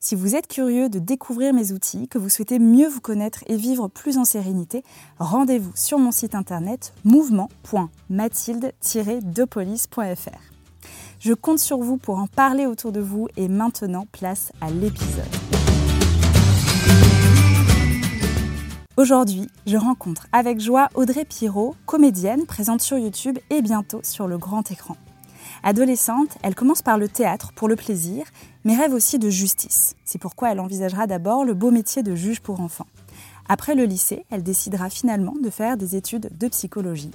Si vous êtes curieux de découvrir mes outils, que vous souhaitez mieux vous connaître et vivre plus en sérénité, rendez-vous sur mon site internet mouvement.mathilde-depolice.fr. Je compte sur vous pour en parler autour de vous et maintenant place à l'épisode. Aujourd'hui, je rencontre avec joie Audrey Pirot, comédienne présente sur YouTube et bientôt sur le grand écran. Adolescente, elle commence par le théâtre pour le plaisir, mais rêve aussi de justice. C'est pourquoi elle envisagera d'abord le beau métier de juge pour enfants. Après le lycée, elle décidera finalement de faire des études de psychologie.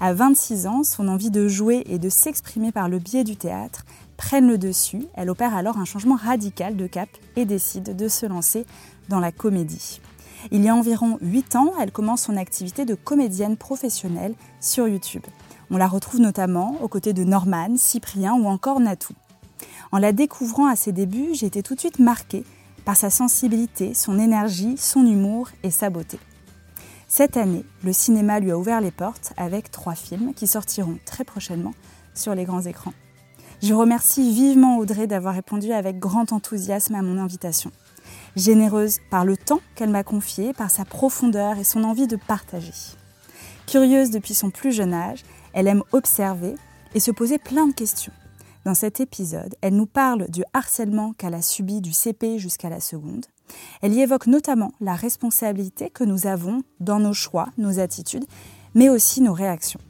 À 26 ans, son envie de jouer et de s'exprimer par le biais du théâtre prennent le dessus. Elle opère alors un changement radical de cap et décide de se lancer dans la comédie. Il y a environ 8 ans, elle commence son activité de comédienne professionnelle sur YouTube. On la retrouve notamment aux côtés de Norman, Cyprien ou encore Natou. En la découvrant à ses débuts, j'ai été tout de suite marquée par sa sensibilité, son énergie, son humour et sa beauté. Cette année, le cinéma lui a ouvert les portes avec trois films qui sortiront très prochainement sur les grands écrans. Je remercie vivement Audrey d'avoir répondu avec grand enthousiasme à mon invitation. Généreuse par le temps qu'elle m'a confié, par sa profondeur et son envie de partager. Curieuse depuis son plus jeune âge, elle aime observer et se poser plein de questions. Dans cet épisode, elle nous parle du harcèlement qu'elle a subi du CP jusqu'à la seconde. Elle y évoque notamment la responsabilité que nous avons dans nos choix, nos attitudes, mais aussi nos réactions.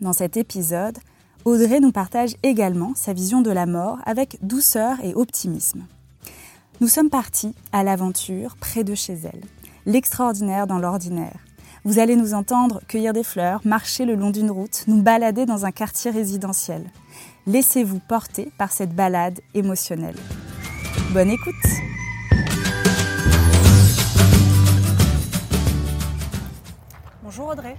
Dans cet épisode, Audrey nous partage également sa vision de la mort avec douceur et optimisme. Nous sommes partis à l'aventure près de chez elle, l'extraordinaire dans l'ordinaire, vous allez nous entendre cueillir des fleurs, marcher le long d'une route, nous balader dans un quartier résidentiel. Laissez-vous porter par cette balade émotionnelle. Bonne écoute Bonjour Audrey.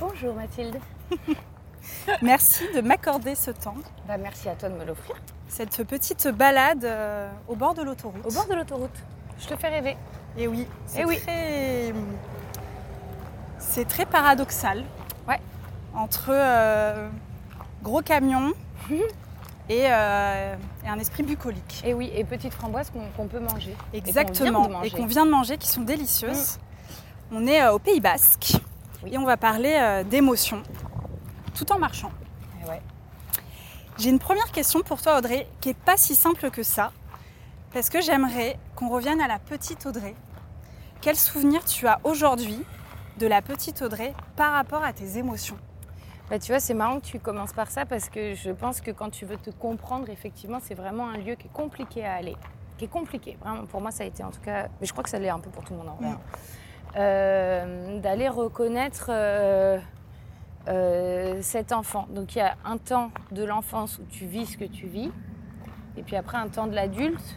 Bonjour Mathilde. merci de m'accorder ce temps. Bah, merci à toi de me l'offrir. Cette petite balade euh, au bord de l'autoroute. Au bord de l'autoroute. Je te fais rêver. Et oui, c'est Eh oui. très c'est très paradoxal. Ouais. Entre euh, gros camion et, euh, et un esprit bucolique. Et oui, et petites framboises qu'on peut manger. Exactement. Et qu'on vient vient de manger, qui sont délicieuses. On est euh, au Pays Basque Oui. et on va parler d'émotions tout en marchant. Ouais. J'ai une première question pour toi, Audrey, qui n'est pas si simple que ça. Parce que j'aimerais qu'on revienne à la petite Audrey. Quel souvenir tu as aujourd'hui de la petite Audrey par rapport à tes émotions Bah, tu vois, c'est marrant que tu commences par ça parce que je pense que quand tu veux te comprendre, effectivement, c'est vraiment un lieu qui est compliqué à aller. Qui est compliqué. Vraiment, pour moi, ça a été en tout cas. Mais je crois que ça l'est un peu pour tout le monde en vrai. Hein. Euh, D'aller reconnaître euh, euh, cet enfant. Donc il y a un temps de l'enfance où tu vis ce que tu vis. Et puis après, un temps de l'adulte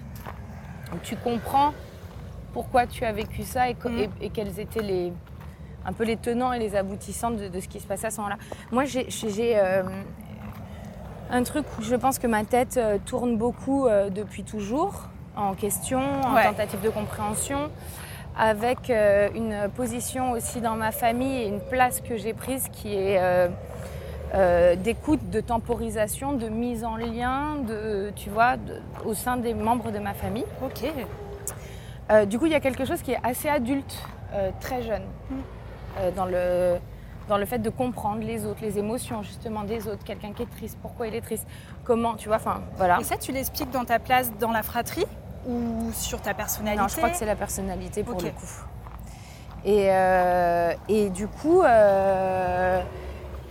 où tu comprends pourquoi tu as vécu ça et, Mm. et- et quels étaient les, un peu les tenants et les aboutissants de, de ce qui se passait à ce moment-là. Moi, j'ai euh, un truc où je pense que ma tête euh, tourne beaucoup euh, depuis toujours, en question, en Ouais. tentative de compréhension. avec une position aussi dans ma famille et une place que j'ai prise qui est euh, d'écoute, de temporisation, de mise en lien, de, tu vois, de- au sein des membres de ma famille. Ok. Euh, du coup, il y a quelque chose qui est assez adulte, euh, très jeune, euh, dans, le, dans le fait de comprendre les autres, les émotions justement des autres, quelqu'un qui est triste, pourquoi il est triste, comment, tu vois, enfin voilà. Et ça, tu l'expliques dans ta place dans la fratrie ou sur ta personnalité? Non, je crois que c'est la personnalité pour le coup. Et, euh, et du coup, euh,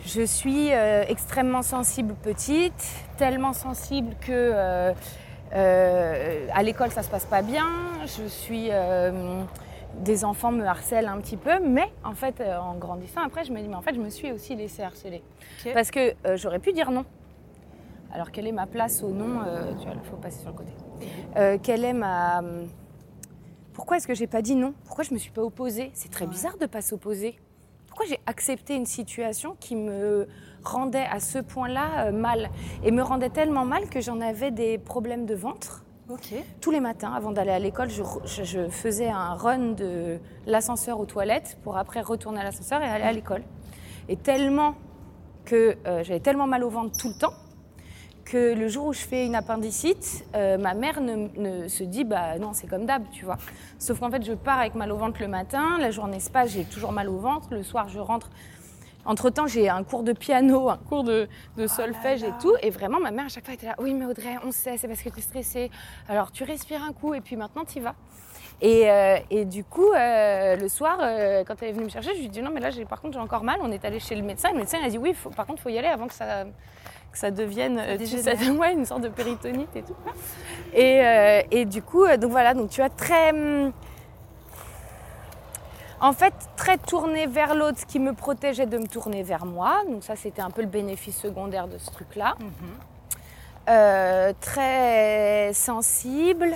je suis euh, extrêmement sensible petite, tellement sensible que euh, euh, à l'école ça se passe pas bien. Je suis euh, des enfants me harcèlent un petit peu, mais en fait, euh, en grandissant après, je me dis mais en fait, je me suis aussi laissée harceler parce que euh, j'aurais pu dire non. Alors quelle est ma place au non euh, Tu vois, il faut passer sur le côté. Quelle est ma pourquoi est-ce que j'ai pas dit non? Pourquoi je me suis pas opposée? C'est très Ouais. bizarre de pas s'opposer. Pourquoi j'ai accepté une situation qui me rendait à ce point-là mal? Et me rendait tellement mal que j'en avais des problèmes de ventre. Tous les matins, avant d'aller à l'école, je, faisais un run de l'ascenseur aux toilettes pour après retourner à l'ascenseur et aller à l'école. Et tellement que euh, j'avais tellement mal au ventre tout le temps que le jour où je fais une appendicite, euh, ma mère ne se dit bah non c'est comme d'hab, tu vois. Sauf qu'en fait je pars avec mal au ventre le matin, la journée se passe, j'ai toujours mal au ventre, le soir je rentre. Entre temps j'ai un cours de piano, un cours de, de solfège là. et tout, et vraiment ma mère à chaque fois était là, oui mais Audrey on sait, c'est parce que tu es stressée, alors tu respires un coup et puis maintenant tu y vas. Et, euh, et du coup, euh, le soir, euh, quand elle est venue me chercher, je lui ai dit non, mais là, par contre, j'ai encore mal. On est allé chez le médecin. Et le médecin il a dit oui, faut- par contre, il faut y aller avant que ça, que ça devienne euh, tu sais, ouais, une sorte de péritonite et tout. Et, et du coup, donc voilà, donc tu vois, très. hum, En fait, très tournée vers l'autre, ce qui me protégeait de me tourner vers moi. Donc ça, c'était un peu le bénéfice secondaire de ce truc-là. Euh, très sensible.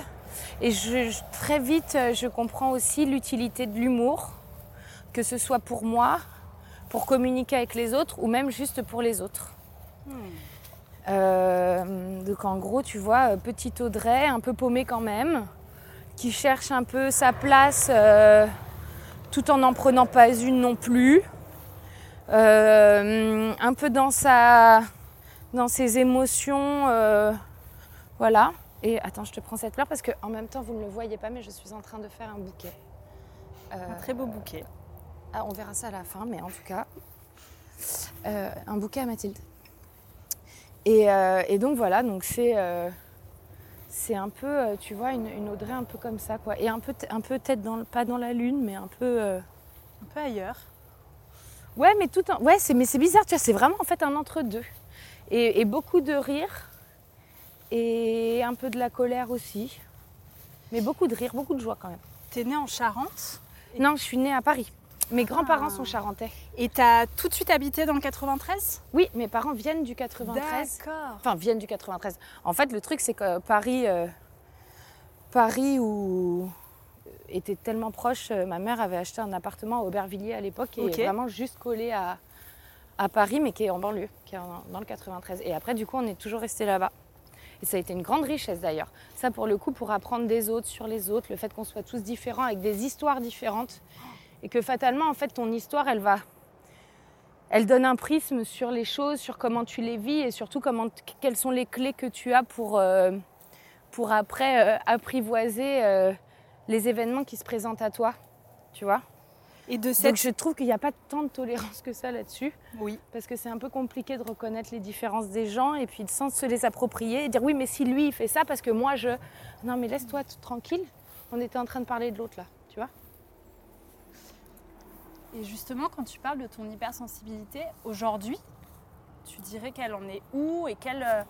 Et je, je- très vite, je comprends aussi l'utilité de l'humour, que ce soit pour moi, pour communiquer avec les autres, ou même juste pour les autres. Euh, donc en gros, tu vois, euh, petite Audrey, un peu paumée quand même, qui cherche un peu sa place euh, tout en n'en prenant pas une non plus. Euh, un peu dans sa, dans ses émotions, euh, voilà. Et attends, je te prends cette fleur parce que en même temps, vous ne le voyez pas, mais je suis en train de faire un bouquet. Euh, Un très beau bouquet. ah, on verra ça à la fin, mais en tout cas, un bouquet à Mathilde. Et, et donc voilà, donc c'est c'est un peu, euh, tu vois, une, une Audrey un peu comme ça, quoi. Et un peu, un peu tête dans, le- pas dans la lune, mais un peu. euh, Un peu ailleurs. Ouais, mais tout en... ouais, c'est mais c'est bizarre, tu vois, c'est vraiment en fait un entre deux. Et, et beaucoup de rire et un peu de la colère aussi, mais beaucoup de rire, beaucoup de joie quand même. T'es née en Charente? Non, je suis née à Paris. Mes grands-parents Ah. sont charentais. et t'as tout de suite habité dans le 93 Oui, mes parents viennent du 93. D'accord. Enfin, viennent du 93. En fait, le truc, c'est que Paris, euh, Paris où était tellement proche, euh, ma mère avait acheté un appartement à Aubervilliers à l'époque, qui Ok. est vraiment juste collé à, à Paris, mais qui est en banlieue, qui est en- dans le 93. Et après, du coup, on est toujours resté là-bas. Et ça a été une grande richesse d'ailleurs. Ça, pour le coup, pour apprendre des autres sur les autres, le fait qu'on soit tous différents, avec des histoires différentes, et que fatalement, en fait, ton histoire, elle va elle donne un prisme sur les choses, sur comment tu les vis et surtout comment, quelles sont les clés que tu as pour, euh, pour après euh, apprivoiser euh, les événements qui se présentent à toi. Tu vois Et de Donc cette. je trouve qu'il n'y a pas tant de tolérance que ça là-dessus Oui. parce que c'est un peu compliqué de reconnaître les différences des gens et puis sans se les approprier et dire oui mais si lui il fait ça parce que moi je... Non mais laisse-toi tranquille, on était en train de parler de l'autre là, Et justement, quand tu parles de ton hypersensibilité, aujourd'hui, tu dirais qu'elle en est où et quelle. euh,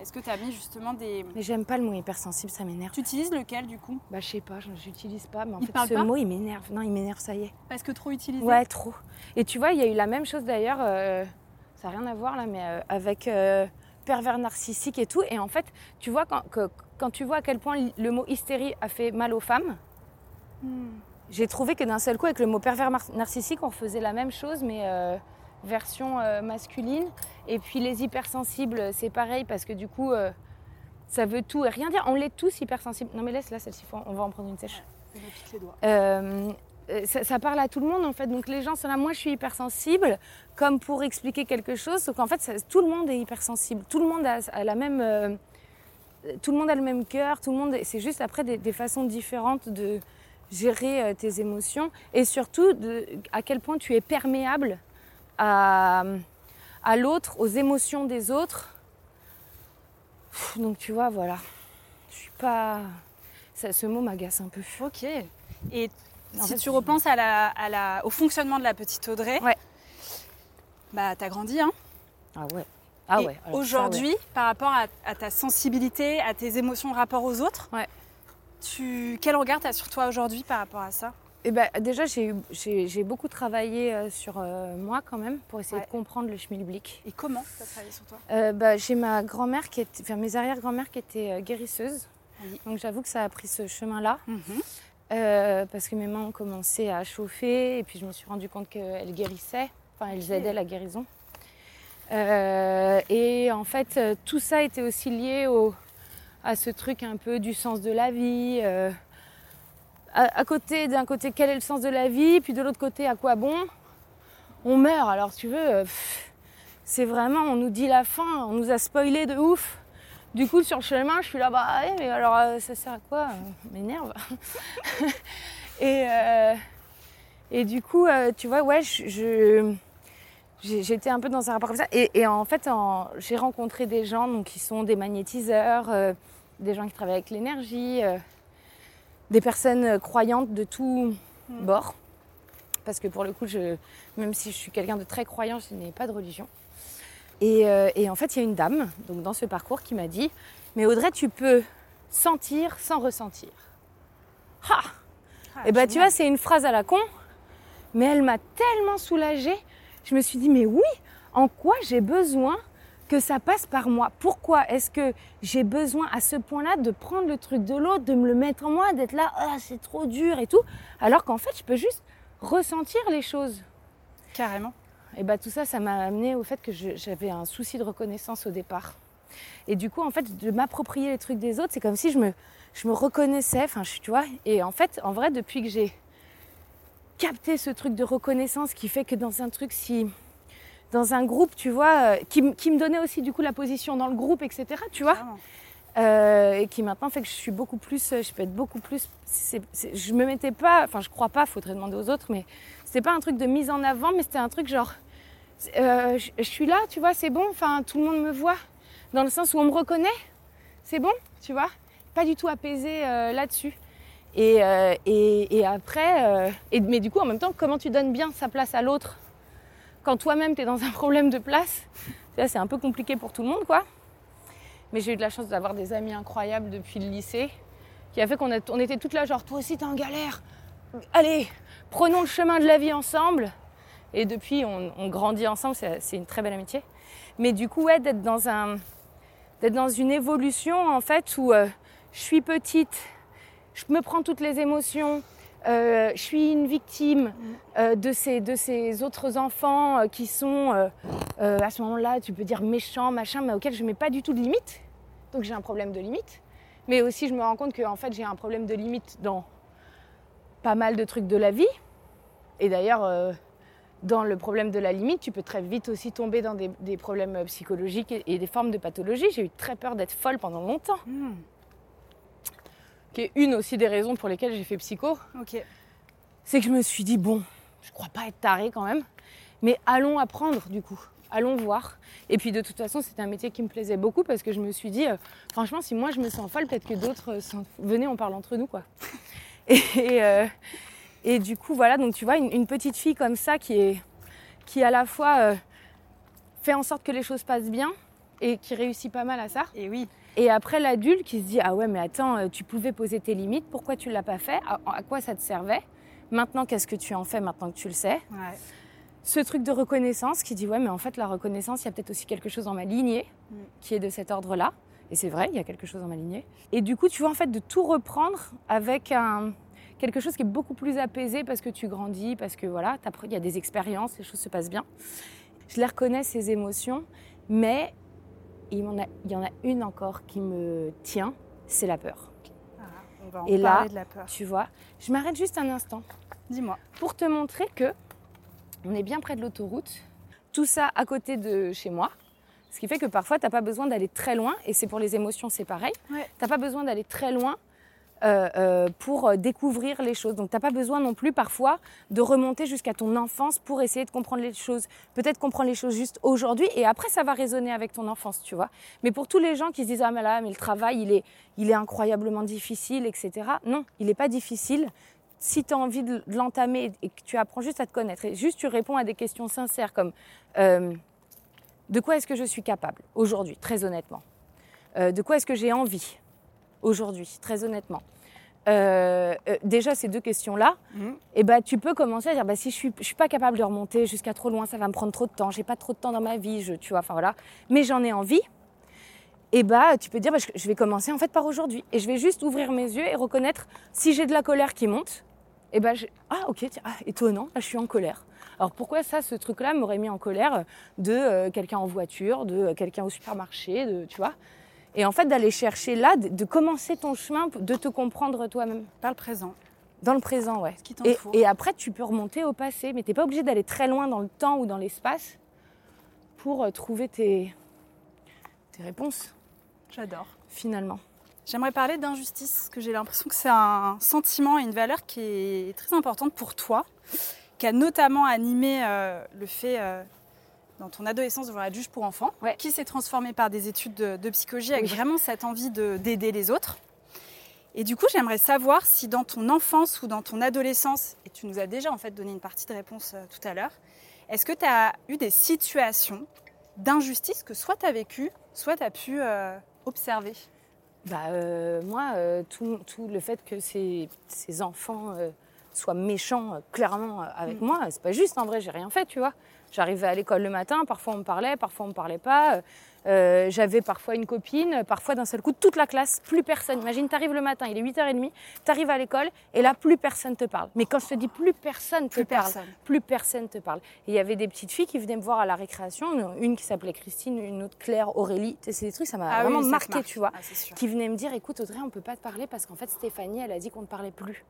Est-ce que tu as mis justement des. Mais j'aime pas le mot hypersensible, ça m'énerve. Tu utilises lequel du coup? Bah je sais pas, j'utilise pas mais en Il fait ce mot il m'énerve. Non il m'énerve, ça y est. Parce que trop utilisé? Ouais, trop. Et tu vois, il y a eu la même chose d'ailleurs, euh, ça n'a rien à voir là, mais euh, avec euh, pervers narcissique et tout. Et en fait, tu vois, quand, que- quand tu vois à quel point le mot hystérie a fait mal aux femmes, Hmm. J'ai trouvé que d'un seul coup, avec le mot pervers narcissique, on faisait la même chose, mais euh, version euh, masculine. Et puis les hypersensibles, c'est pareil, parce que du coup, euh, ça veut tout et rien dire. On l'est tous hypersensibles. Non mais laisse là, celle-ci, on va en prendre une sèche. Euh, ça, ça, parle à tout le monde en fait. Donc les gens sont là, moi je suis hypersensible, comme pour expliquer quelque chose. Sauf qu'en fait, ça, tout le monde est hypersensible. Tout le monde a, a la même. Euh, tout le monde a le même cœur, tout le monde. C'est juste après des, des, façons différentes de gérer euh, tes émotions et surtout de, à quel point tu es perméable à, à l'autre, aux émotions des autres. Donc tu vois, voilà. Je suis pas. Ça, ce mot m'agace un peu. Ok. Et en si fait, tu repenses à la, à la, au fonctionnement de la petite Audrey, ouais. bah t'as grandi, hein Ah ouais. Ah ouais. Aujourd'hui, ouais. par rapport à, à, ta sensibilité, à tes émotions, rapport aux autres, ouais. Tu, quel regard t'as sur toi aujourd'hui par rapport à ça? Eh ben, déjà, j'ai beaucoup travaillé euh, sur euh, moi quand même pour essayer Ouais. de comprendre le schmilblick. Et comment tu as travaillé sur toi? Euh, bah, j'ai ma grand-mère qui était, enfin mes arrière-grand-mères qui étaient euh, guérisseuses. Oui. Donc j'avoue que ça a pris ce chemin-là. Mhm. Parce que mes mains ont commencé à chauffer et puis je me suis rendu compte qu'elles guérissaient, enfin elles aidaient la guérison. Et en fait, tout ça était aussi lié au, à ce truc un peu du sens de la vie. euh, à, côté, d'un côté, quel est le sens de la vie, puis de l'autre côté, à quoi bon? On meurt, alors tu veux, euh, c'est vraiment, on nous dit la fin, on nous a spoilé de ouf. Du coup, sur le chemin, je suis là, bah, ouais, mais alors, euh, ça sert à quoi? M'énerve. et, et du coup, tu vois, ouais, je, j'étais un peu dans un rapport comme ça. Et, en fait, j'ai rencontré des gens qui sont des magnétiseurs, des gens qui travaillent avec l'énergie, euh, des personnes euh, croyantes de tout bord. Parce que pour le coup, je, même si je suis quelqu'un de très croyant, je n'ai pas de religion. Et, euh, et en fait, il y a une dame, donc dans ce parcours, qui m'a dit Mais Audrey, tu peux sentir sans ressentir. Ha Ah, Et bah, tu génial. vois, c'est une phrase à la con, mais elle m'a tellement soulagée. Je me suis dit Mais oui, en quoi j'ai besoin que ça passe par moi Pourquoi est-ce que j'ai besoin à ce point-là de prendre le truc de l'autre, de me le mettre en moi, d'être là Ah, c'est trop dur et tout, alors qu'en fait, je peux juste ressentir les choses. Carrément. Et bah tout ça, ça m'a amené au fait que j'avais un souci de reconnaissance au départ. Et du coup, en fait, de m'approprier les trucs des autres, c'est comme si je me, je me reconnaissais, enfin, tu vois. Et en fait, en vrai, depuis que j'ai capté ce truc de reconnaissance qui fait que dans un truc, si. Dans un groupe, tu vois, euh, qui, me donnait aussi du coup la position dans le groupe, etc., tu vois. Euh, et qui maintenant fait que je suis beaucoup plus, euh, je peux être beaucoup plus. je me mettais pas, enfin je crois pas, faudrait demander aux autres, mais c'était pas un truc de mise en avant, mais c'était un truc genre, euh, je, je suis là, tu vois, c'est bon, enfin tout le monde me voit, dans le sens où on me reconnaît, c'est bon, tu vois, pas du tout apaisé euh, là-dessus. Et, et, et après, et, mais du coup en même temps, comment tu donnes bien sa place à l'autre? Quand toi-même tu es dans un problème de place Ça, C'est un peu compliqué pour tout le monde, quoi. Mais j'ai eu de la chance d'avoir des amis incroyables depuis le lycée, qui a fait qu'on était toutes là, genre, toi aussi t'es en galère. Allez, prenons le chemin de la vie ensemble. Et depuis, on, grandit ensemble, c'est une très belle amitié. Mais du coup, ouais, d'être dans, un, d'être dans une évolution, en fait, où euh, je suis petite, je me prends toutes les émotions, euh, je suis une victime euh, de, ces, de ces autres enfants euh, qui sont, à ce moment-là, tu peux dire méchants, machin, mais auxquels je mets pas du tout de limite. Donc j'ai un problème de limite. Mais aussi, je me rends compte qu'en fait, j'ai un problème de limite dans pas mal de trucs de la vie. Et d'ailleurs, dans le problème de la limite, tu peux très vite aussi tomber dans des, des problèmes psychologiques et, et des formes de pathologie. J'ai eu très peur d'être folle pendant longtemps, Hmm, qui est une aussi des raisons pour lesquelles j'ai fait psycho. C'est que je me suis dit, bon, je crois pas être tarée quand même, mais allons apprendre du coup, allons voir. Et puis de toute façon, c'était un métier qui me plaisait beaucoup parce que je me suis dit, euh, franchement, si moi je me sens folle, peut-être que d'autres euh, Venez, on parle entre nous, quoi. Et, et, euh, et du coup, voilà, donc tu vois, une, une petite fille comme ça qui est qui à la fois euh, fait en sorte que les choses passent bien et qui réussit pas mal à ça. Et oui. Et après l'adulte qui se dit ah ouais mais attends euh, tu pouvais poser tes limites pourquoi tu l'as pas fait? À, à quoi ça te servait? Maintenant qu'est-ce que tu en fais maintenant que tu le sais? Ouais. ce truc de reconnaissance qui dit ouais mais en fait la reconnaissance il y a peut-être aussi quelque chose dans ma lignée Mm. qui est de cet ordre là et c'est vrai il y a quelque chose dans ma lignée. Et du coup tu vois en fait de tout reprendre avec un quelque chose qui est beaucoup plus apaisé parce que tu grandis parce que voilà il y a des expériences les choses se passent bien. Je les reconnais ces émotions mais il y en a, il y en a une encore qui me tient c'est la peur On va en Et là, parler de la peur. Tu vois, je m'arrête juste un instant Dis-moi. pour te montrer que on est bien près de l'autoroute. Tout ça à côté de chez moi. Ce qui fait que parfois, tu n'as pas besoin d'aller très loin. Et c'est pour les émotions, c'est pareil. Ouais. Tu n'as pas besoin d'aller très loin euh, euh, pour découvrir les choses. Donc, tu n'as pas besoin non plus parfois de remonter jusqu'à ton enfance pour essayer de comprendre les choses. Peut-être comprendre les choses juste aujourd'hui et après, ça va résonner avec ton enfance, tu vois. Mais pour tous les gens qui se disent Ah, mais là, mais le travail, il est, il est incroyablement difficile, etc. Non, il n'est pas difficile si tu as envie de l'entamer et que tu apprends juste à te connaître et juste tu réponds à des questions sincères comme euh, de quoi est-ce que je suis capable aujourd'hui, très honnêtement? De quoi est-ce que j'ai envie? Aujourd'hui, très honnêtement Euh, euh, Déjà, ces deux questions-là, Mhm. eh ben, tu peux commencer à dire bah, si je suis, je suis pas capable de remonter jusqu'à trop loin, ça va me prendre trop de temps, j'ai pas trop de temps dans ma vie, je, tu vois, enfin voilà, mais j'en ai envie. Et bah, tu peux dire bah, je, je vais commencer en fait par aujourd'hui et je vais juste ouvrir mes yeux et reconnaître si j'ai de la colère qui monte. Et ben je... ah ok tiens, ah, étonnant, là je suis en colère. Alors pourquoi ça, ce truc-là m'aurait mis en colère de euh, quelqu'un en voiture, de quelqu'un au supermarché, de tu vois? Et en fait d'aller chercher là, de, de commencer ton chemin, de te comprendre toi-même. Pas le présent. Dans le présent, ouais. Ce qui Et, faut. et après, tu peux remonter au passé, mais t'es pas obligé d'aller très loin dans le temps ou dans l'espace pour euh, trouver tes, tes réponses, J'adore. finalement. J'aimerais parler d'injustice, parce que j'ai l'impression que c'est un sentiment et une valeur qui est très importante pour toi, qui a notamment animé euh, le fait euh, dans ton adolescence de voir être juge pour enfants, Ouais. qui s'est transformé par des études de, de psychologie avec Oui. vraiment cette envie de- d'aider les autres. Et du coup, j'aimerais savoir si dans ton enfance ou dans ton adolescence, et tu nous as déjà en fait donné une partie de réponse euh, tout à l'heure, est-ce que tu as eu des situations d'injustice que soit tu as vécu, soit tu as pu euh, observer? Bah, euh, moi, tout, tout le fait que ces, ces enfants soient méchants clairement avec Mm. moi, c'est pas juste en vrai, j'ai rien fait, tu vois. J'arrivais à l'école le matin, parfois on me parlait, parfois on me parlait pas. euh, euh, J'avais parfois une copine, parfois d'un seul coup, toute la classe, plus personne. Imagine, t'arrives le matin, il est 8h30, t'arrives à l'école et là, plus personne te parle. Mais quand je te dis plus personne te Plus parle, personne. plus personne te parle. Et il y avait des petites filles qui venaient me voir à la récréation, une, qui s'appelait Christine, une autre Claire, Aurélie. C'est des trucs, ça m'a Ah oui, vraiment te marqué, marque. tu vois Ah, qui venait me dire écoute Audrey on peut pas te parler parce qu'en fait Stéphanie elle a dit qu'on ne parlait plus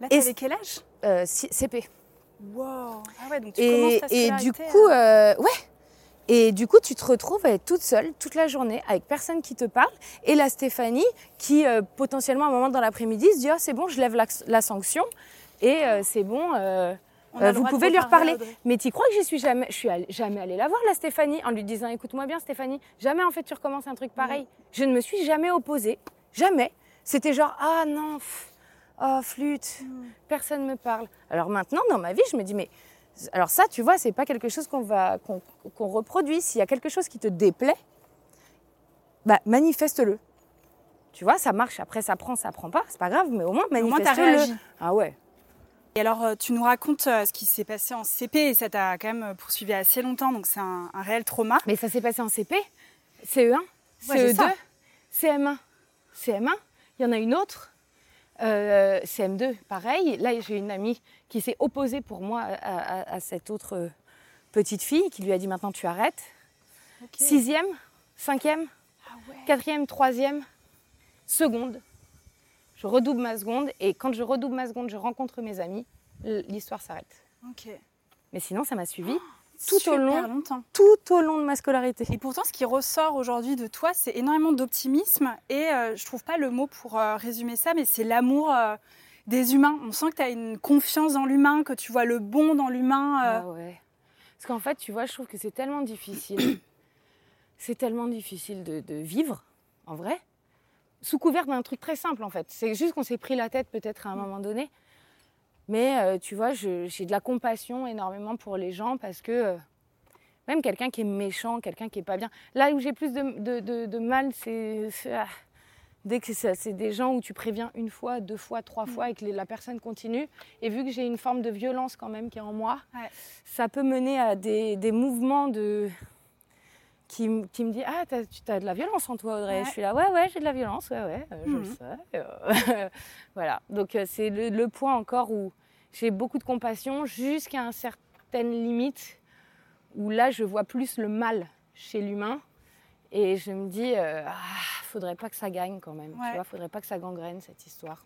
Là, Et t'avais quel âge? Euh, CP Wow. Ah ouais, donc tu commences et, ta et du coup euh, euh, ouais et du coup tu te retrouves toute seule toute la journée avec personne qui te parle et la Stéphanie qui euh, potentiellement à un moment dans l'après-midi se dit oh, c'est bon je lève la, la sanction et euh, c'est bon vous pouvez lui reparler. Mais tu crois que j'y suis jamais, je suis allée- jamais allée la voir, la Stéphanie, en lui disant écoute-moi bien, Stéphanie, jamais en fait tu recommences un truc pareil. Je ne me suis jamais opposée, jamais. C'était genre ah non, pff, oh flûte, personne me parle. Alors maintenant dans ma vie, je me dis mais alors ça, tu vois, c'est pas quelque chose qu'on va qu'on qu'on reproduit. S'il y a quelque chose qui te déplaît, bah manifeste-le. Tu vois, ça marche. Après, ça prend, ça prend pas, c'est pas grave, mais au moins manifeste-le. Ah ouais. Et alors, euh, tu nous racontes euh, ce qui s'est passé en CP et ça t'a quand même euh, poursuivi assez longtemps, donc c'est un, un réel trauma. Mais ça s'est passé en CP, CE1, Ouais, j'ai CE2, ça. CM1. CM1, il y en a une autre? Euh, CM2, pareil. Là, j'ai une amie qui s'est opposée pour moi à, à- à cette autre euh, petite fille qui lui a dit maintenant tu arrêtes. Sixième, cinquième, Ah ouais. quatrième, troisième, seconde. Je redouble ma seconde et quand je redouble ma seconde, je rencontre mes amis. L'histoire s'arrête. Ok. Mais sinon, ça m'a suivi tout au long, longtemps. tout au long de ma scolarité. Et pourtant, ce qui ressort aujourd'hui de toi, c'est énormément d'optimisme. Et euh, je trouve pas le mot pour euh, résumer ça, mais c'est l'amour euh, des humains. On sent que tu as une confiance dans l'humain, que tu vois le bon dans l'humain. euh. Ah ouais. Parce qu'en fait, tu vois, je trouve que c'est tellement difficile. c'est tellement difficile de, de vivre, en vrai, sous couvert d'un truc très simple, en fait. C'est juste qu'on s'est pris la tête peut-être à un moment donné. Mais euh, tu vois, j'ai de la compassion énormément pour les gens parce que euh, même quelqu'un qui est méchant, quelqu'un qui est pas bien. Là où j'ai plus de, de- de- de mal, c'est ah, dès que c'est c'est des gens où tu préviens une fois, deux fois, trois fois et que les- la personne continue. Et vu que j'ai une forme de violence quand même qui est en moi, Ouais. ça peut mener à des, des mouvements de qui, me dit ah tu as de la violence en toi Audrey Ouais. je suis là ouais ouais j'ai de la violence ouais ouais euh, je le Mhm. sais euh, voilà donc euh, c'est le, le point encore où j'ai beaucoup de compassion jusqu'à une certaine limite où là je vois plus le mal chez l'humain et je me dis euh, ah faudrait pas que ça gagne quand même. Ouais. Tu vois, faudrait pas que ça gangrène cette histoire.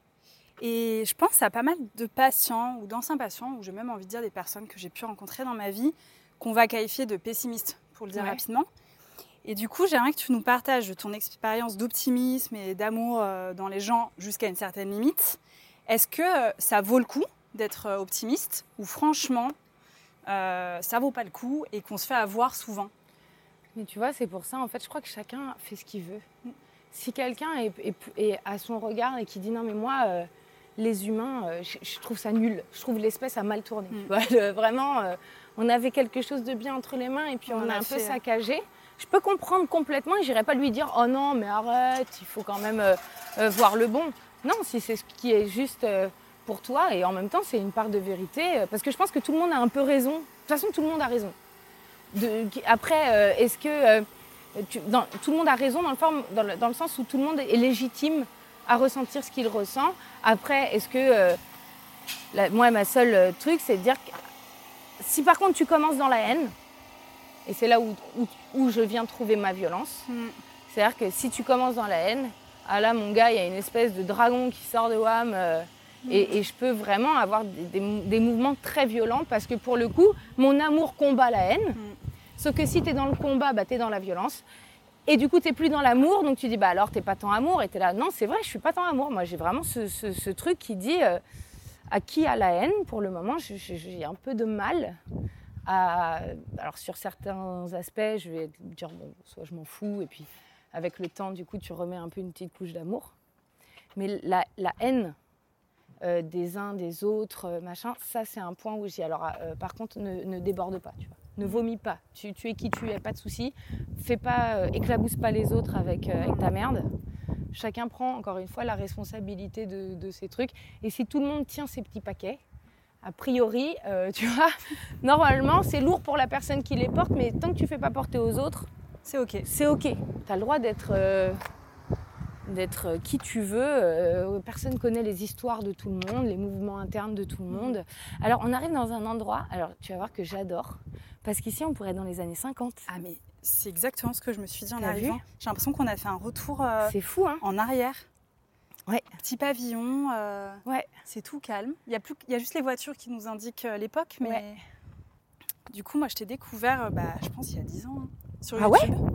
Et je pense à pas mal de patients ou d'anciens patients, ou j'ai même envie de dire des personnes que j'ai pu rencontrer dans ma vie, qu'on va qualifier de pessimistes, pour le dire Ouais. rapidement. Et du coup, j'aimerais que tu nous partages ton expérience d'optimisme et d'amour euh, dans les gens jusqu'à une certaine limite. Est-ce que euh, ça vaut le coup d'être euh, optimiste ou franchement, euh, ça vaut pas le coup et qu'on se fait avoir souvent? Mais tu vois, c'est pour ça, en fait, je crois que chacun fait ce qu'il veut. Si quelqu'un est, est- est à son regard et qui dit non, mais moi, euh, les humains, euh, je, je trouve ça nul. Je trouve l'espèce a mal tourné. Mm. Le- vraiment, on avait quelque chose de bien entre les mains et puis On on, a a un peu saccagé. Je peux comprendre complètement et j'irai pas lui dire oh non, mais arrête, il faut quand même euh, euh, voir le bon. Non, si c'est ce qui est juste euh, pour toi et en même temps, c'est une part de vérité parce que je pense que tout le monde a un peu raison. De toute façon, tout le monde a raison. Après, est-ce que tout le monde a raison dans le, sens où tout le monde est légitime à ressentir ce qu'il ressent. Après, est-ce que moi, ma seule truc, c'est de dire que si par contre tu commences dans la haine, et c'est là où, où, où je viens trouver ma violence, Mm. c'est-à-dire que si tu commences dans la haine, ah là, mon gars, il y a une espèce de dragon qui sort de WAM. euh, et, et je peux vraiment avoir des, des mou- des mouvements très violents parce que pour le coup, mon amour combat la haine. Sauf que si tu es dans le combat, bah, tu es dans la violence. Et du coup, tu plus dans l'amour. Donc tu dis, bah alors, tu pas tant amour. Et tu es là, non, c'est vrai, je suis pas tant amour. Moi, j'ai vraiment ce, ce- ce truc qui dit euh, à qui a la haine. Pour le moment, j'ai un peu de mal. Alors, sur certains aspects, je vais dire, bon, soit je m'en fous. Et puis, avec le temps, du coup, tu remets un peu une petite couche d'amour. Mais la, haine euh, des uns, des autres, euh, machin, ça, c'est un point où j'ai. Alors, euh, par contre, ne, déborde pas, tu vois. Ne vomis pas. Tu, es qui tu es, pas de souci. Fais pas, éclabousse pas les autres avec, ta merde. Chacun prend, encore une fois, la responsabilité de, de ses trucs. Et si tout le monde tient ses petits paquets, a priori, euh, tu vois, normalement, c'est lourd pour la personne qui les porte, mais tant que tu fais pas porter aux autres, C'est ok. c'est ok. Tu as le droit d'être euh, d'être euh, qui tu veux. Euh, personne connaît les histoires de tout le monde, les mouvements internes de tout le monde. Alors, on arrive dans un endroit, alors tu vas voir que j'adore, parce qu'ici, on pourrait être dans les années 50. Ah mais c'est exactement ce que je me suis dit en arrivant. J'ai l'impression qu'on a fait un retour C'est fou, hein en arrière. Ouais. Petit pavillon, euh, Ouais. c'est tout calme. Il y, a plus, il y a juste les voitures qui nous indiquent euh, l'époque, mais Ouais. du coup, moi, je t'ai découvert, euh, bah, je pense, il y a 10 ans, hein, sur Ah ouais YouTube.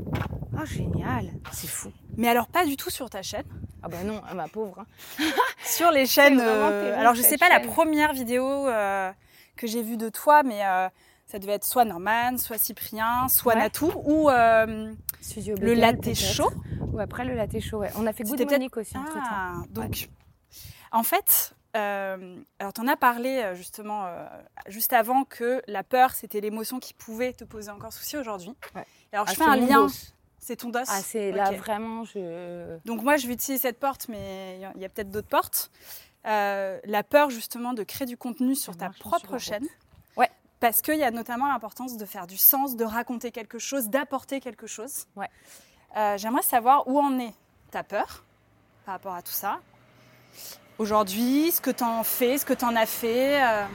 Oh, génial C'est fou. Mais alors, pas du tout sur ta chaîne. Ah bah non, ah, ma pauvre. hein. Sur les chaînes. euh, alors, je sais pas la première vidéo euh, que j'ai vue de toi, mais euh, ça devait être soit Norman, soit Cyprien, soit Ouais. Natou, ou euh, le latte chaud. Ou après le latte chaud, ouais. On a fait peut-être- Monique aussi, entre temps. Ah, donc, en fait, euh, alors tu en as parlé euh, justement euh, juste avant que la peur, c'était l'émotion qui pouvait te poser encore souci aujourd'hui. Ouais. Alors, je Ah, fais un lien. C'est ton dos Ah, c'est là vraiment, je. Donc, moi, je vais utiliser cette porte, mais il y a- peut-être d'autres portes. La peur, justement, de créer du contenu sur Ça ta sur propre chaîne. Parce qu'il y a notamment l'importance de faire du sens, de raconter quelque chose, d'apporter quelque chose. Ouais. Euh, J'aimerais savoir où en est ta peur par rapport à tout ça. Aujourd'hui, ce que tu en fais, ce que tu en as fait. euh,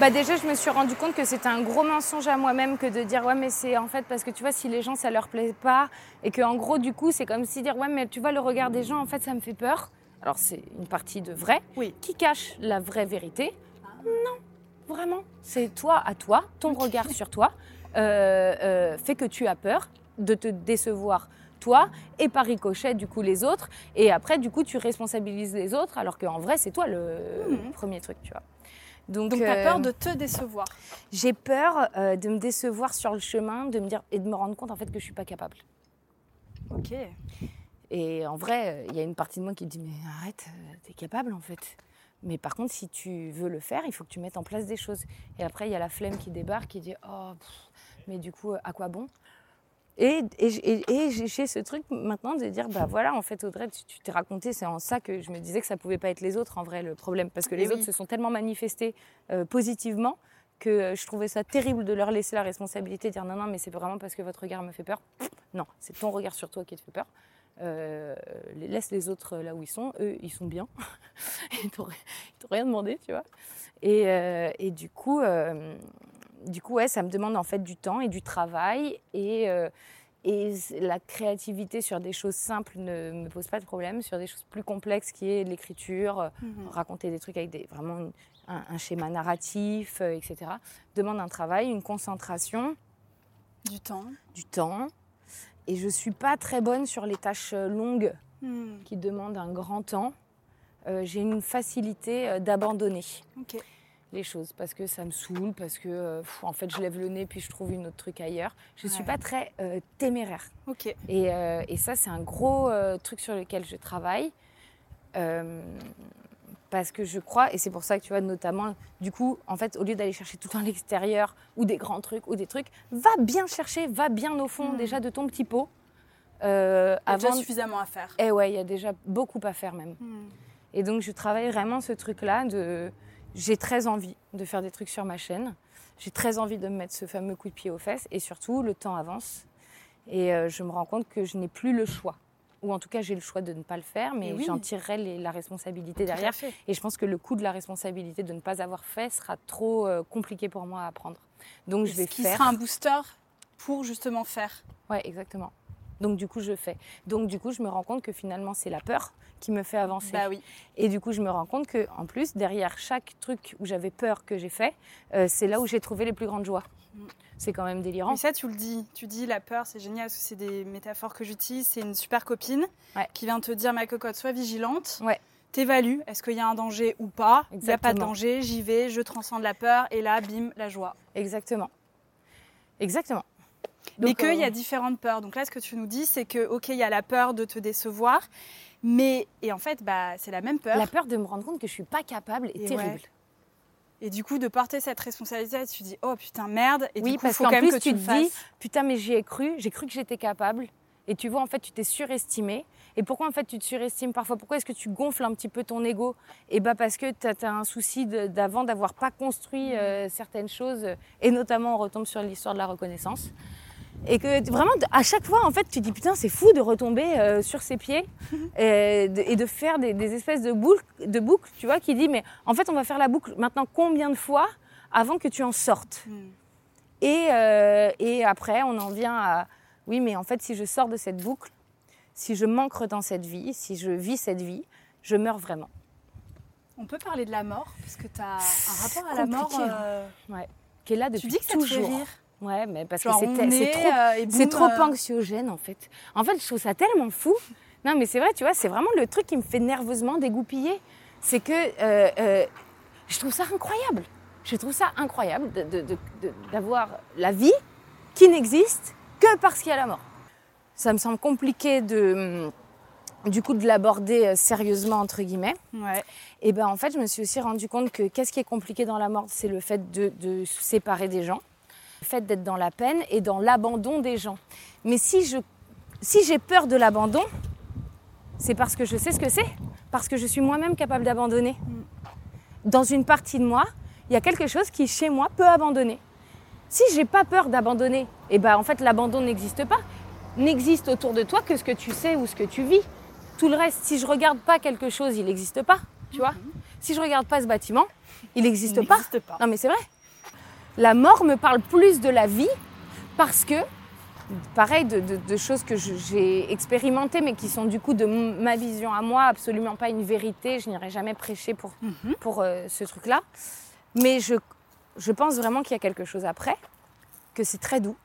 Bah déjà, je me suis rendu compte que c'était un gros mensonge à moi-même que de dire ouais mais c'est en fait parce que tu vois si les gens ça leur plaît pas et que en gros du coup c'est comme si dire ouais mais tu vois le regard des gens en fait ça me fait peur. Alors c'est une partie de vrai Oui. qui cache la vraie vérité? Non, vraiment, c'est toi à toi, ton regard sur toi euh, euh, fait que tu as peur de te décevoir toi et par ricochet du coup les autres et après du coup tu responsabilises les autres alors qu'en vrai c'est toi le Mhm. premier truc tu vois. Donc, Donc, tu as euh, peur de te décevoir. j'ai peur euh, de me décevoir sur le chemin, de me dire et de me rendre compte en fait que je suis pas capable. Ok. Et en vrai, euh, il y a une partie de moi qui dit mais arrête, euh, t'es capable en fait. Mais par contre, si tu veux le faire, il faut que tu mettes en place des choses. Et après, il y a la flemme qui débarque, qui dit oh, pff, mais du coup, à quoi bon? Et, et, et- j'ai ce truc maintenant de dire bah voilà, en fait, Audrey, tu t'es raconté, c'est en ça que je me disais que ça pouvait pas être les autres en vrai le problème, parce que les oui. autres se sont tellement manifestés euh, positivement que euh, je trouvais ça terrible de leur laisser la responsabilité, de dire non, non, mais c'est vraiment parce que votre regard me fait peur. Non, c'est ton regard sur toi qui te fait peur. Euh, laisse les autres là où ils sont. Eux, ils sont bien. ils t'ont rien demandé, tu vois. Et, euh, et du coup, euh, du coup, ouais, ça me demande en fait du temps et du travail. Et, et la créativité sur des choses simples ne me pose pas de problème. Sur des choses plus complexes, qui est l'écriture, Mhm. raconter des trucs avec des, vraiment un, un schéma narratif, etc., demande un travail, une concentration, Du temps. du temps. Et je suis pas très bonne sur les tâches euh, longues Hmm. qui demandent un grand temps. Euh, J'ai une facilité euh, d'abandonner les choses parce que ça me saoule, parce que pff, en fait je lève le nez puis je trouve une autre truc ailleurs. Je suis Ouais. pas très euh, téméraire. Et, euh, et ça, c'est un gros truc sur lequel je travaille. Parce que je crois, et c'est pour ça que tu vois, notamment, du coup, en fait, au lieu d'aller chercher tout à l'extérieur, ou des grands trucs, ou des trucs, va bien chercher, va bien au fond Mhm. déjà de ton petit pot. Euh, Il y a déjà suffisamment à faire. Eh ouais, il y a déjà beaucoup à faire même. Hmm. Et donc, je travaille vraiment ce truc-là de. J'ai très envie de faire des trucs sur ma chaîne. J'ai très envie de me mettre ce fameux coup de pied aux fesses. Et surtout, le temps avance. Et euh, je me rends compte que je n'ai plus le choix. Ou en tout cas, j'ai le choix de ne pas le faire, mais oui. j'en tirerai les- la responsabilité derrière. Et je pense que le coût de la responsabilité de ne pas avoir fait sera trop euh, compliqué pour moi à prendre. Donc, je vais Ce qui faire. sera un booster pour justement faire. Ouais, exactement. Donc, du coup, je fais. Donc, du coup, je me rends compte que finalement, c'est la peur qui me fait avancer. Bah oui. Et du coup, je me rends compte que, en plus, derrière chaque truc où j'avais peur que j'ai fait, euh, c'est là où j'ai trouvé les plus grandes joies. C'est quand même délirant. Mais ça, tu le dis. Tu dis la peur, c'est génial parce que c'est des métaphores que j'utilise. C'est une super copine Ouais. qui vient te dire ma cocotte, sois vigilante. Ouais. T'évalues, est-ce qu'il y a un danger ou pas? Il n'y a pas de danger, j'y vais, je transcende la peur et là, bim, la joie. Exactement. Exactement. mais Donc, qu'il y euh, a différentes peurs. Donc là, ce que tu nous dis, c'est que, ok, il y a la peur de te décevoir, mais, et en fait, bah, c'est la même peur. La peur de me rendre compte que je suis pas capable est Et terrible. ouais. Et du coup, de porter cette responsabilité, tu dis, oh putain, merde. Et Oui, du coup, parce faut qu'en quand même plus, que tu tu te dis, putain, mais j'y ai cru, j'ai cru que j'étais capable. Et tu vois, en fait, tu t'es surestimé. Et pourquoi, en fait, tu te surestimes parfois? Pourquoi est-ce que tu gonfles un petit peu ton ego? Et bah parce que tu as, un souci d'avant d'avoir pas construit euh, certaines choses. Et notamment, on retombe sur l'histoire de la reconnaissance. Et que vraiment, à chaque fois, en fait, tu dis, putain, c'est fou de retomber euh, sur ses pieds et de, et de faire des, des espèces de boucles, de boucles, tu vois, qui dit, mais en fait, on va faire la boucle maintenant combien de fois avant que tu en sortes? Hmm. et, euh, et après, on en vient à oui, mais en fait, si je sors de cette boucle, si je manque dans cette vie, si je vis cette vie, je meurs vraiment. On peut parler de la mort, parce que tu as un rapport à la mort. hein. euh, Ouais. Qui est là depuis Tu dis que ça te fait toujours. rire. Ouais, mais parce Genre, que c'est- c'est est, trop, euh, boum, trop euh, anxiogène en fait. En fait, je trouve ça tellement fou. Non, mais c'est vrai, tu vois, c'est vraiment le truc qui me fait nerveusement dégoupiller. C'est que euh, je trouve ça incroyable. Je trouve ça incroyable d'avoir la vie qui n'existe que parce qu'il y a la mort. Ça me semble compliqué de, du coup, de l'aborder sérieusement entre guillemets. Ouais. Et ben en fait, je me suis aussi rendu compte que qu'est-ce qui est compliqué dans la mort, c'est le fait de, de se séparer des gens, fait d'être dans la peine et dans l'abandon des gens. Mais si je si j'ai peur de l'abandon, c'est parce que je sais ce que c'est, parce que je suis moi-même capable d'abandonner. Dans une partie de moi, il y a quelque chose qui chez moi peut abandonner. Si j'ai pas peur d'abandonner, et ben en fait l'abandon n'existe pas. N'existe autour de toi que ce que tu sais ou ce que tu vis. Tout le reste, si je regarde pas quelque chose, il n'existe pas, tu vois. Si je regarde pas ce bâtiment, il n'existe Il pas. n'existe pas. Non mais c'est vrai. La mort me parle plus de la vie parce que, pareil, de, de- de choses que j'ai expérimentées, mais qui sont du coup de ma vision à moi, absolument pas une vérité. Je n'irai jamais prêcher pour, Mhm. pour euh, ce truc-là. Mais je, je pense vraiment qu'il y a quelque chose après, que c'est très doux.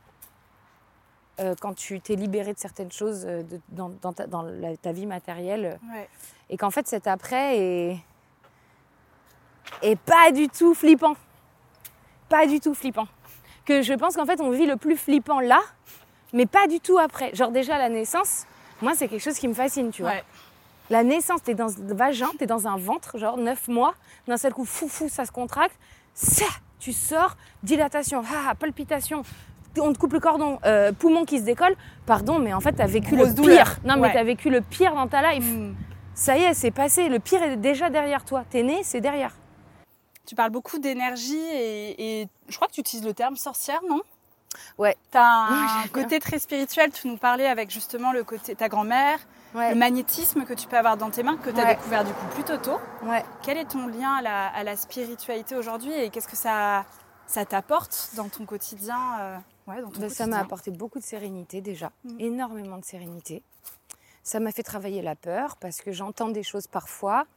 Euh, quand tu t'es libéré de certaines choses euh, de- dans, dans ta, dans la- ta vie matérielle, Ouais. et qu'en fait cet après est, est pas du tout flippant. Pas du tout flippant. Que je pense qu'en fait on vit le plus flippant là, mais pas du tout après. Genre déjà la naissance, moi c'est quelque chose qui me fascine, tu vois. Ouais. La naissance, t'es dans le vagin, t'es dans un ventre, genre 9 mois, d'un seul coup, fou, fou, ça se contracte, ça, tu sors, dilatation, ah, palpitation, on te coupe le cordon, euh, poumon qui se décolle, pardon, mais en fait, t'as vécu Grosse le douleur. pire. Non, mais t'as vécu le pire dans ta life. Hmm. Ça y est, c'est passé, le pire est déjà derrière toi. T'es né, c'est derrière. Tu parles beaucoup d'énergie et, et je crois que tu utilises le terme sorcière, non? Ouais. Tu as un côté très spirituel. Tu nous parlais avec justement le côté ta grand-mère, le magnétisme que tu peux avoir dans tes mains, que tu as Ouais. découvert du coup plutôt tôt. ouais. Quel est ton lien à la, à la spiritualité aujourd'hui et qu'est-ce que ça, ça t'apporte dans ton quotidien euh ouais, dans ton Ben, ça m'a apporté beaucoup de sérénité déjà, Mm. énormément de sérénité. Ça m'a fait travailler la peur parce que j'entends des choses parfois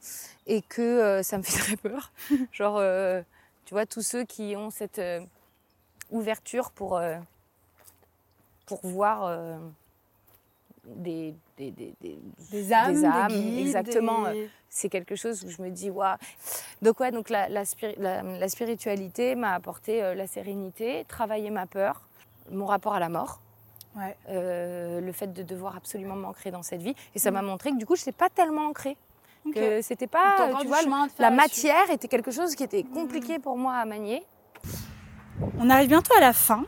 et que euh, ça me fait très peur. Genre, euh, tu vois, tous ceux qui ont cette euh, ouverture pour, pour voir des, des, des- des- Des âmes, des âmes, guides, exactement. c'est quelque chose où je me dis, waouh. Donc, ouais, donc la, la, spiri- la- la spiritualité m'a apporté la sérénité, travailler ma peur, mon rapport à la mort. Ouais. euh, le fait de devoir absolument m'ancrer dans cette vie. Et ça m'a montré que du coup, je n'étais pas tellement ancrée. Ok. Que c'était pas, tu vois, la matière était quelque chose qui était compliqué pour moi à manier. On arrive bientôt à la fin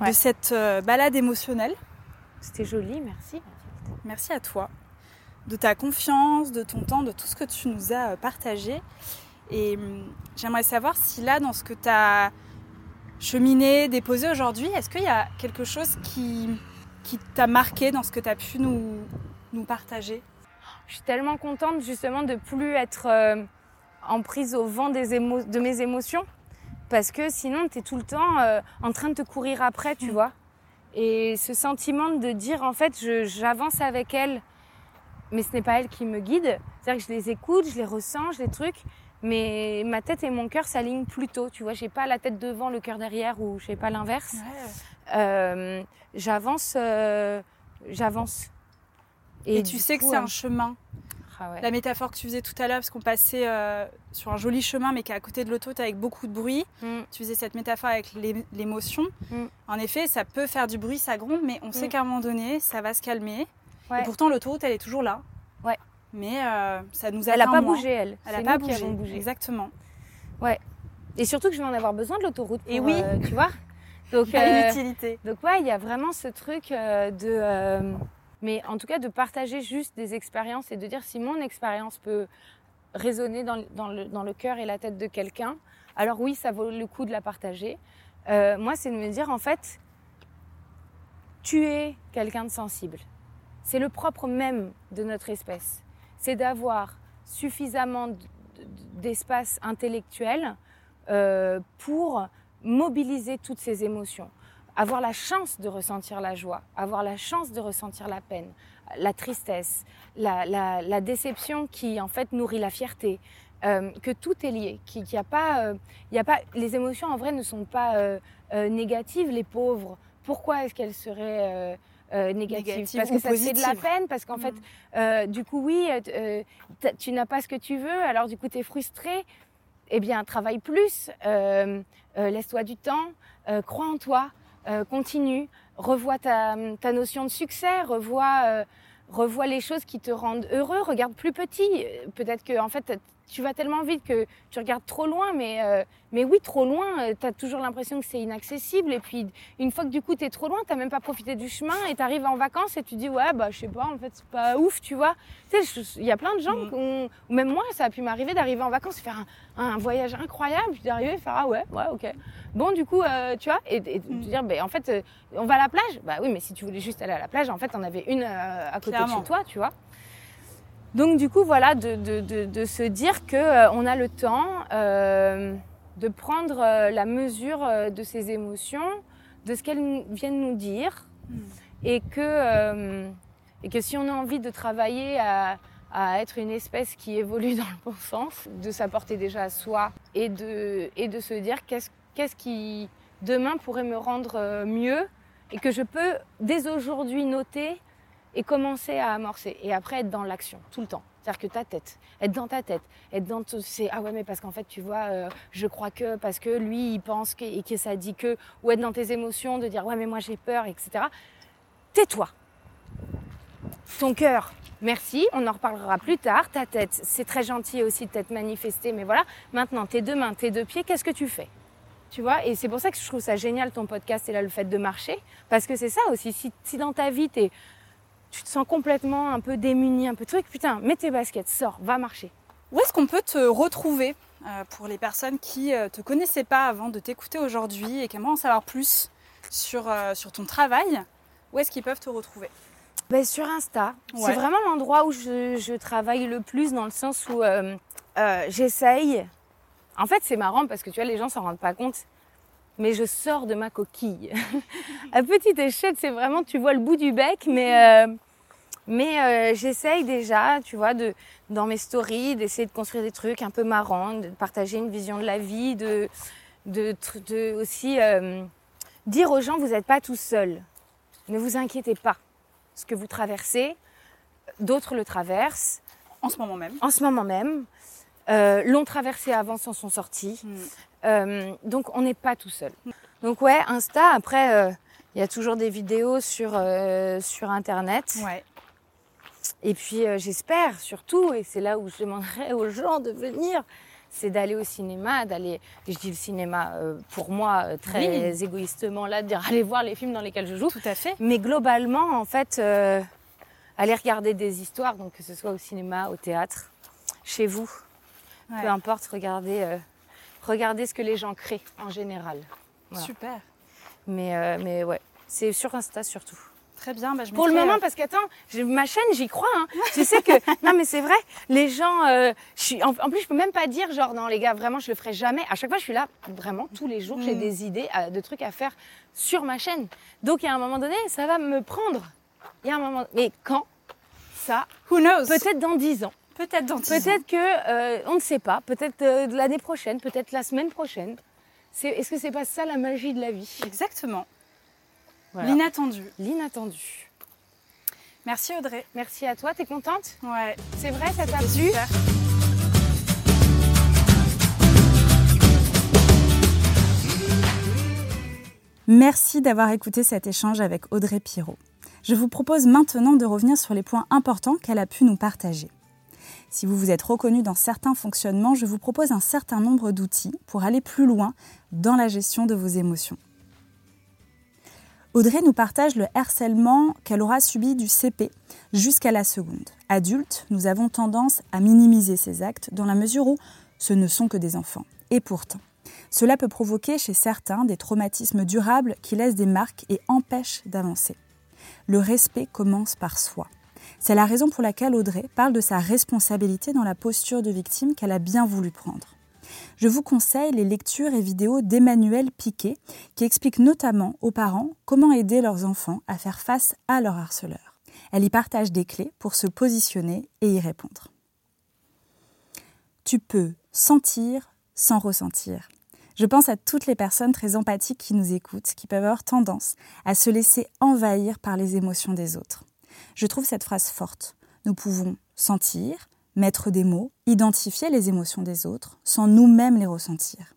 Ouais. de cette euh, balade émotionnelle. C'était joli, merci. Merci à toi de ta confiance, de ton temps, de tout ce que tu nous as euh, partagé. Et hum, j'aimerais savoir si là, dans ce que tu as cheminé, déposé aujourd'hui, est-ce qu'il y a quelque chose qui, qui t'a marqué dans ce que tu as pu nous, nous partager? Je suis tellement contente justement de plus être euh, en prise au vent des émo- de mes émotions. Parce que sinon, tu es tout le temps euh, en train de te courir après, tu vois. Et ce sentiment de dire, en fait, je- j'avance avec elle, mais ce n'est pas elle qui me guide. C'est-à-dire que je les écoute, je les ressens, je les trucs, mais ma tête et mon cœur s'alignent plutôt, tu vois. J'ai pas la tête devant, le cœur derrière, ou je sais pas l'inverse. Euh, j'avance, euh, j'avance. Et, tu sais que c'est euh, un chemin. ah ouais. La métaphore que tu faisais tout à l'heure, parce qu'on passait euh, sur un joli chemin, mais qui est à côté de l'autoroute avec beaucoup de bruit. Mm. Tu faisais cette métaphore avec l'é- l'émotion. Mm. En effet, ça peut faire du bruit, ça gronde, mais on sait Mm. qu'à un moment donné, ça va se calmer. Ouais. Et pourtant, l'autoroute, elle est toujours là. Ouais. Mais euh, ça nous Elle n'a pas moins. bougé, elle. Elle n'a pas bougé. bougé. Exactement. Et surtout que je vais en avoir besoin de l'autoroute. Et oui. euh, tu vois. Donc, a euh, utilité. donc ouais, il y a vraiment ce truc euh, de, mais en tout cas de partager juste des expériences et de dire si mon expérience peut résonner dans, le- dans le, dans le cœur et la tête de quelqu'un, alors oui, ça vaut le coup de la partager. Moi, c'est de me dire en fait, tu es quelqu'un de sensible. C'est le propre même de notre espèce. C'est d'avoir suffisamment d'espace intellectuel euh, pour mobiliser toutes ces émotions. Avoir la chance de ressentir la joie, avoir la chance de ressentir la peine, la tristesse, la, déception qui en fait nourrit la fierté, euh, que tout est lié, qu'il n'y euh, a pas, les émotions en vrai ne sont pas négatives. Les pauvres, pourquoi est-ce qu'elles seraient euh, négatives, Négatives Parce que ça te fait de la peine, parce qu'en Mm. fait, euh, du coup, oui, euh, tu n'as pas ce que tu veux, alors du coup, tu es frustré. Eh bien, travaille plus, euh, laisse-toi du temps, crois en toi, continue, revois ta, ta notion de succès, revois, revois les choses qui te rendent heureux, regarde plus petit. Peut-être que en fait, tu vas tellement vite que tu regardes trop loin, mais, euh, mais oui, trop loin, tu as toujours l'impression que c'est inaccessible. Et puis, une fois que du coup, tu es trop loin, tu même pas profité du chemin et tu arrives en vacances et tu dis, ouais, bah, je sais pas, en fait, c'est pas ouf, tu vois. Tu sais, il y a plein de gens, Mm. ou même moi, ça a pu m'arriver d'arriver en vacances, faire un, un voyage incroyable, puis d'arriver et faire, ah ouais, ouais, ok. Bon, du coup, euh, tu vois, et, et de Mm. dire, ben, en fait, euh, on va à la plage. Bah oui, mais si tu voulais juste aller à la plage, en fait, on avait une euh, à côté Clairement. de chez toi, tu vois. Donc du coup, voilà, de, de- de- de se dire que euh, on a le temps euh, de prendre euh, la mesure de ces émotions, de ce qu'elles viennent nous dire, Mm. et que et que si on a envie de travailler à, à être une espèce qui évolue dans le bon sens, de s'apporter déjà à soi et de et de se dire qu'est-ce qu'est-ce qui demain pourrait me rendre mieux et que je peux dès aujourd'hui noter et commencer à amorcer et après être dans l'action tout le temps. C'est-à-dire que ta tête, être dans ta tête, être dans c'est ah ouais mais parce qu'en fait tu vois euh, je crois que parce que lui il pense que et que ça dit que ou être dans tes émotions de dire ouais mais moi j'ai peur etc. Tais-toi. Ton cœur, merci, on en reparlera plus tard. Ta tête, c'est très gentil aussi de t'être manifesté, mais voilà. Maintenant, tes deux mains, tes deux pieds, qu'est-ce que tu fais? Tu vois Et c'est pour ça que je trouve ça génial ton podcast et là le fait de marcher, parce que c'est ça aussi. Si, si dans ta vie t'es- tu te sens complètement un peu démuni, un peu truc, putain, mets tes baskets, sors, va marcher. Où est-ce qu'on peut te retrouver euh, pour les personnes qui ne te connaissaient pas avant de t'écouter aujourd'hui et qui aimeraient en savoir plus sur, euh, sur ton travail? Où est-ce qu'ils peuvent te retrouver? Ben, sur Insta, Ouais. c'est vraiment l'endroit où je, je travaille le plus dans le sens où euh, euh, j'essaye. En fait, c'est marrant parce que tu vois, les gens s'en rendent pas compte. Mais je sors de ma coquille. à petite échelle, c'est vraiment, tu vois le bout du bec, mais, euh, mais euh, j'essaye déjà, tu vois, de, dans mes stories, d'essayer de construire des trucs un peu marrants, de partager une vision de la vie, de, de, de aussi euh, dire aux gens, vous n'êtes pas tout seul. Ne vous inquiétez pas. Ce que vous traversez, d'autres le traversent. En ce moment même. En ce moment même. Euh, l'ont traversé avant, s'en sont sortis. Mm. Euh, donc on n'est pas tout seul. Donc ouais, Insta, après, euh, il y a toujours des vidéos sur, euh, sur Internet. Ouais. Et puis euh, j'espère surtout, et c'est là où je demanderais aux gens de venir, c'est d'aller au cinéma, d'aller, je dis le cinéma euh, pour moi très égoïstement là, de dire aller voir les films dans lesquels je joue. Tout à fait. Mais globalement, en fait, euh, aller regarder des histoires, donc que ce soit au cinéma, au théâtre, chez vous, Ouais. peu importe, regardez, euh, regardez ce que les gens créent en général. Voilà. Super. Mais, euh, mais ouais, c'est sur Insta surtout. Très bien. Bah, je Pour le moment, euh, parce qu'attends, ma chaîne, j'y crois. Hein. Je sais que. Non, mais c'est vrai, les gens. euh, je suis, en, en plus, je peux même pas dire, genre, non, les gars, vraiment, je le ferai jamais. À chaque fois, je suis là, vraiment, tous les jours, j'ai Mm. des idées euh, de trucs à faire sur ma chaîne. Donc, il y a un moment donné, ça va me prendre. Il y a un moment. Mais quand? Ça, Who knows? peut-être dans 10 ans. Peut-être dans 10 ans. Peut-être que, euh, on ne sait pas, peut-être euh, l'année prochaine, peut-être la semaine prochaine. C'est- Est-ce que c'est pas ça la magie de la vie? Exactement. Voilà. L'inattendu. L'inattendu. Merci Audrey. Merci à toi, t'es contente? Ouais. C'est vrai, ça t'a plu? Merci d'avoir écouté cet échange avec Audrey Pirot. Je vous propose maintenant de revenir sur les points importants qu'elle a pu nous partager. Si vous vous êtes reconnu dans certains fonctionnements, je vous propose un certain nombre d'outils pour aller plus loin dans la gestion de vos émotions. Audrey nous partage le harcèlement qu'elle aura subi du CP jusqu'à la seconde. Adulte, nous avons tendance à minimiser ces actes dans la mesure où ce ne sont que des enfants. Et pourtant, cela peut provoquer chez certains des traumatismes durables qui laissent des marques et empêchent d'avancer. Le respect commence par soi. C'est la raison pour laquelle Audrey parle de sa responsabilité dans la posture de victime qu'elle a bien voulu prendre. Je vous conseille les lectures et vidéos d'Emmanuel Piquet qui explique notamment aux parents comment aider leurs enfants à faire face à leur harceleur. Elle y partage des clés pour se positionner et y répondre. Tu peux sentir sans ressentir. Je pense à toutes les personnes très empathiques qui nous écoutent, qui peuvent avoir tendance à se laisser envahir par les émotions des autres. Je trouve cette phrase forte. Nous pouvons sentir, mettre des mots, identifier les émotions des autres sans nous-mêmes les ressentir.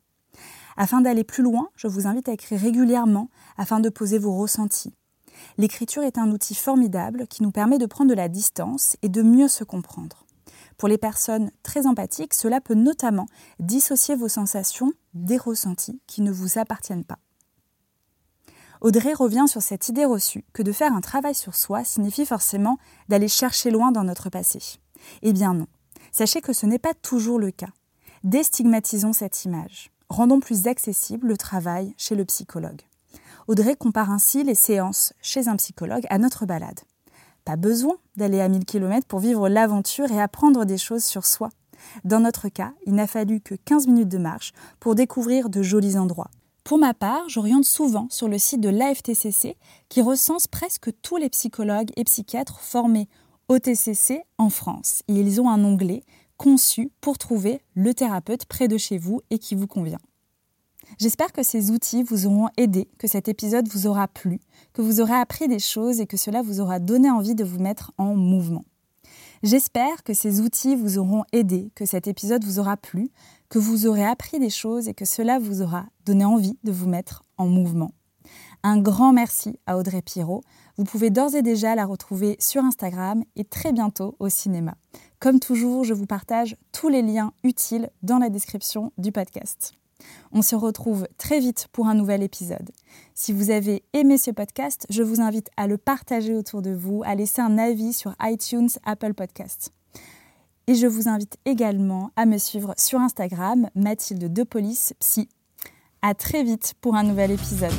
Afin d'aller plus loin, je vous invite à écrire régulièrement afin de poser vos ressentis. L'écriture est un outil formidable qui nous permet de prendre de la distance et de mieux se comprendre. Pour les personnes très empathiques, cela peut notamment dissocier vos sensations des ressentis qui ne vous appartiennent pas. Audrey revient sur cette idée reçue que de faire un travail sur soi signifie forcément d'aller chercher loin dans notre passé. Eh bien non. Sachez que ce n'est pas toujours le cas. Déstigmatisons cette image. Rendons plus accessible le travail chez le psychologue. Audrey compare ainsi les séances chez un psychologue à notre balade. Pas besoin d'aller à 1000 km pour vivre l'aventure et apprendre des choses sur soi. Dans notre cas, il n'a fallu que 15 minutes de marche pour découvrir de jolis endroits. Pour ma part, j'oriente souvent sur le site de l'AFTCC qui recense presque tous les psychologues et psychiatres formés au TCC en France. Ils ont un onglet conçu pour trouver le thérapeute près de chez vous et qui vous convient. J'espère que ces outils vous auront aidé, que cet épisode vous aura plu, que vous aurez appris des choses et que cela vous aura donné envie de vous mettre en mouvement. J'espère que ces outils vous auront aidé, que cet épisode vous aura plu, que vous aurez appris des choses et que cela vous aura donné envie de vous mettre en mouvement. Un grand merci à Audrey Pirot. Vous pouvez d'ores et déjà la retrouver sur Instagram et très bientôt au cinéma. Comme toujours, je vous partage tous les liens utiles dans la description du podcast. On se retrouve très vite pour un nouvel épisode. Si vous avez aimé ce podcast, je vous invite à le partager autour de vous, à laisser un avis sur iTunes, Apple Podcasts. Et je vous invite également à me suivre sur Instagram, Mathilde de Police. À très vite pour un nouvel épisode.